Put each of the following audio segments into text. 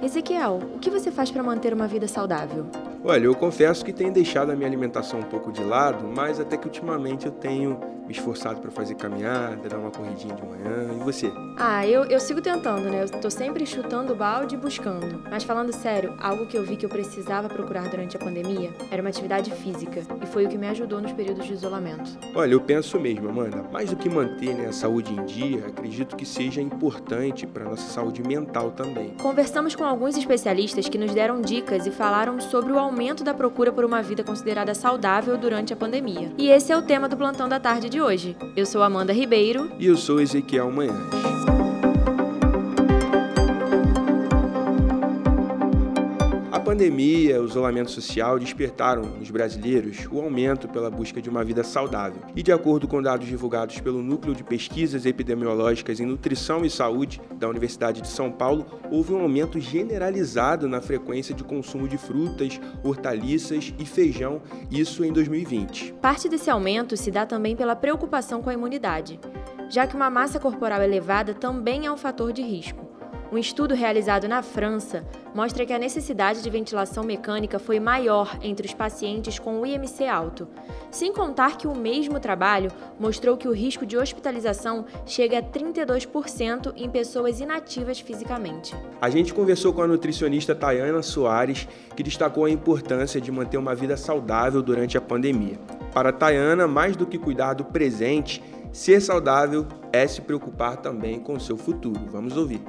Ezequiel, o que você faz para manter uma vida saudável? Olha, eu confesso que tenho deixado a minha alimentação um pouco de lado, mas até que ultimamente eu tenho me esforçado para fazer caminhada, dar uma corridinha de manhã. E você? Ah, eu, eu sigo tentando, né? Eu tô sempre chutando o balde e buscando. Mas falando sério, algo que eu vi que eu precisava procurar durante a pandemia era uma atividade física. E foi o que me ajudou nos períodos de isolamento. Olha, eu penso mesmo, Amanda. Mais do que manter né, a saúde em dia, acredito que seja importante para nossa saúde mental também. Conversamos com alguns especialistas que nos deram dicas e falaram sobre o aumento da procura por uma vida considerada saudável durante a pandemia. E esse é o tema do plantão da tarde de hoje. Eu sou Amanda Ribeiro. E eu sou Ezequiel Manhães. Pandemia, o isolamento social despertaram nos brasileiros o aumento pela busca de uma vida saudável. E de acordo com dados divulgados pelo Núcleo de Pesquisas Epidemiológicas em Nutrição e Saúde da Universidade de São Paulo, houve um aumento generalizado na frequência de consumo de frutas, hortaliças e feijão, isso em 2020. Parte desse aumento se dá também pela preocupação com a imunidade, já que uma massa corporal elevada também é um fator de risco. Um estudo realizado na França mostra que a necessidade de ventilação mecânica foi maior entre os pacientes com o IMC alto, sem contar que o mesmo trabalho mostrou que o risco de hospitalização chega a 32% em pessoas inativas fisicamente. A gente conversou com a nutricionista Tayana Soares, que destacou a importância de manter uma vida saudável durante a pandemia. Para Tayana, mais do que cuidar do presente, ser saudável é se preocupar também com o seu futuro. Vamos ouvir.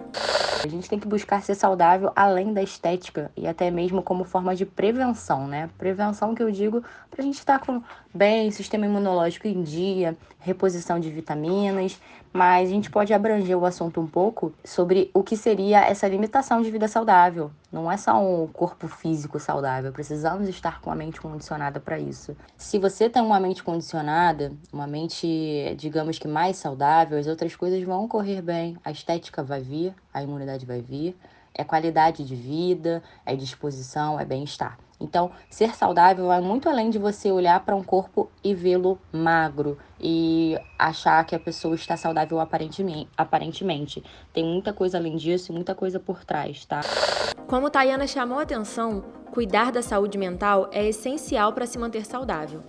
A gente tem que buscar ser saudável além da estética e até mesmo como forma de prevenção, né? Prevenção que eu digo para a gente estar com bem sistema imunológico em dia, reposição de vitaminas, mas a gente pode abranger o assunto um pouco sobre o que seria essa limitação de vida saudável. Não é só um corpo físico saudável, precisamos estar com a mente condicionada para isso. Se você tem uma mente condicionada, uma mente, digamos que mais saudável, as outras coisas vão correr bem, a estética vai vir, a imunidade vai vir, é qualidade de vida, é disposição, é bem-estar. Então, ser saudável vai muito além de você olhar para um corpo e vê-lo magro e achar que a pessoa está saudável aparentemente. Tem muita coisa além disso e muita coisa por trás, tá? Como Tayana chamou a atenção, cuidar da saúde mental é essencial para se manter saudável.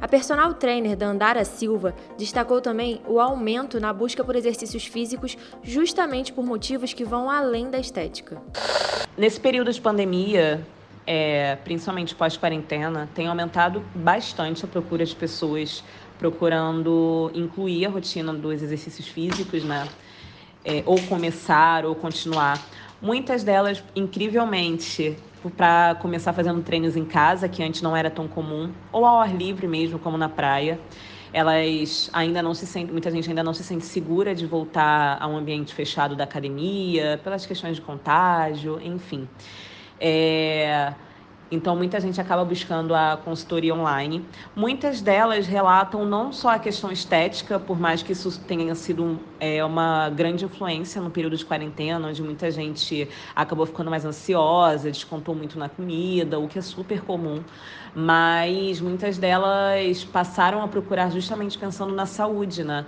A personal trainer da Andara Silva destacou também o aumento na busca por exercícios físicos, justamente por motivos que vão além da estética. Nesse período de pandemia, é, principalmente pós-quarentena, tem aumentado bastante a procura de pessoas procurando incluir a rotina dos exercícios físicos, né? É, ou começar ou continuar. Muitas delas, incrivelmente, para começar fazendo treinos em casa, que antes não era tão comum, ou ao ar livre mesmo, como na praia. Elas ainda não se sentem, muita gente ainda não se sente segura de voltar a um ambiente fechado da academia, pelas questões de contágio, enfim. É, então, muita gente acaba buscando a consultoria online. Muitas delas relatam não só a questão estética, por mais que isso tenha sido é, uma grande influência no período de quarentena, onde muita gente acabou ficando mais ansiosa, descontou muito na comida, o que é super comum. Mas muitas delas passaram a procurar justamente pensando na saúde, né?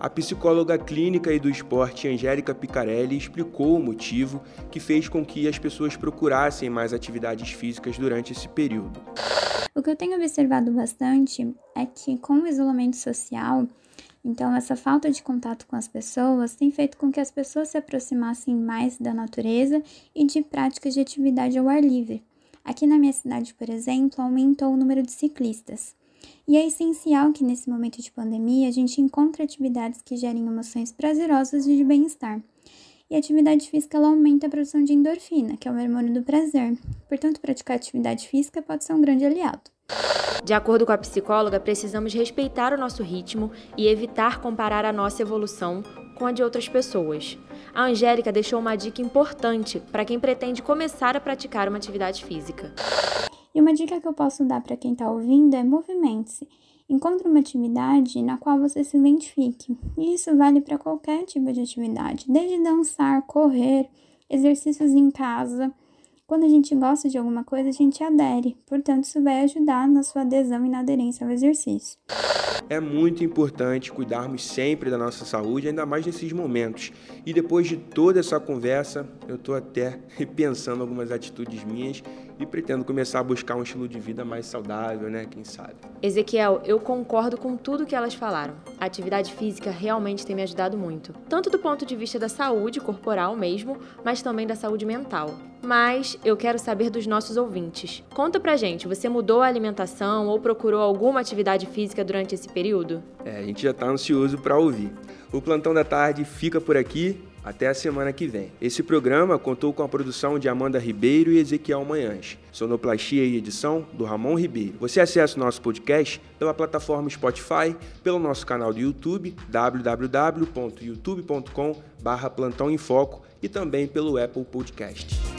A psicóloga clínica e do esporte Angélica Picarelli explicou o motivo que fez com que as pessoas procurassem mais atividades físicas durante esse período. O que eu tenho observado bastante é que, com o isolamento social, então essa falta de contato com as pessoas tem feito com que as pessoas se aproximassem mais da natureza e de práticas de atividade ao ar livre. Aqui na minha cidade, por exemplo, aumentou o número de ciclistas. E é essencial que nesse momento de pandemia a gente encontre atividades que gerem emoções prazerosas e de bem-estar. E a atividade física ela aumenta a produção de endorfina, que é o hormônio do prazer. Portanto, praticar atividade física pode ser um grande aliado. De acordo com a psicóloga, precisamos respeitar o nosso ritmo e evitar comparar a nossa evolução com a de outras pessoas. A Angélica deixou uma dica importante para quem pretende começar a praticar uma atividade física. E uma dica que eu posso dar para quem está ouvindo é movimente-se. Encontre uma atividade na qual você se identifique. E isso vale para qualquer tipo de atividade, desde dançar, correr, exercícios em casa. Quando a gente gosta de alguma coisa, a gente adere. Portanto, isso vai ajudar na sua adesão e na aderência ao exercício. É muito importante cuidarmos sempre da nossa saúde, ainda mais nesses momentos. E depois de toda essa conversa, eu estou até repensando algumas atitudes minhas e pretendo começar a buscar um estilo de vida mais saudável, né? Quem sabe. Ezequiel, eu concordo com tudo que elas falaram. A atividade física realmente tem me ajudado muito, tanto do ponto de vista da saúde corporal mesmo, mas também da saúde mental. Mas eu quero saber dos nossos ouvintes. Conta pra gente, você mudou a alimentação ou procurou alguma atividade física durante esse período? É, a gente já tá ansioso para ouvir. O plantão da tarde fica por aqui. Até a semana que vem. Esse programa contou com a produção de Amanda Ribeiro e Ezequiel Manhães. Sonoplastia e edição do Ramon Ribeiro. Você acessa o nosso podcast pela plataforma Spotify, pelo nosso canal do YouTube, www.youtube.com/plantão em foco e também pelo Apple Podcast.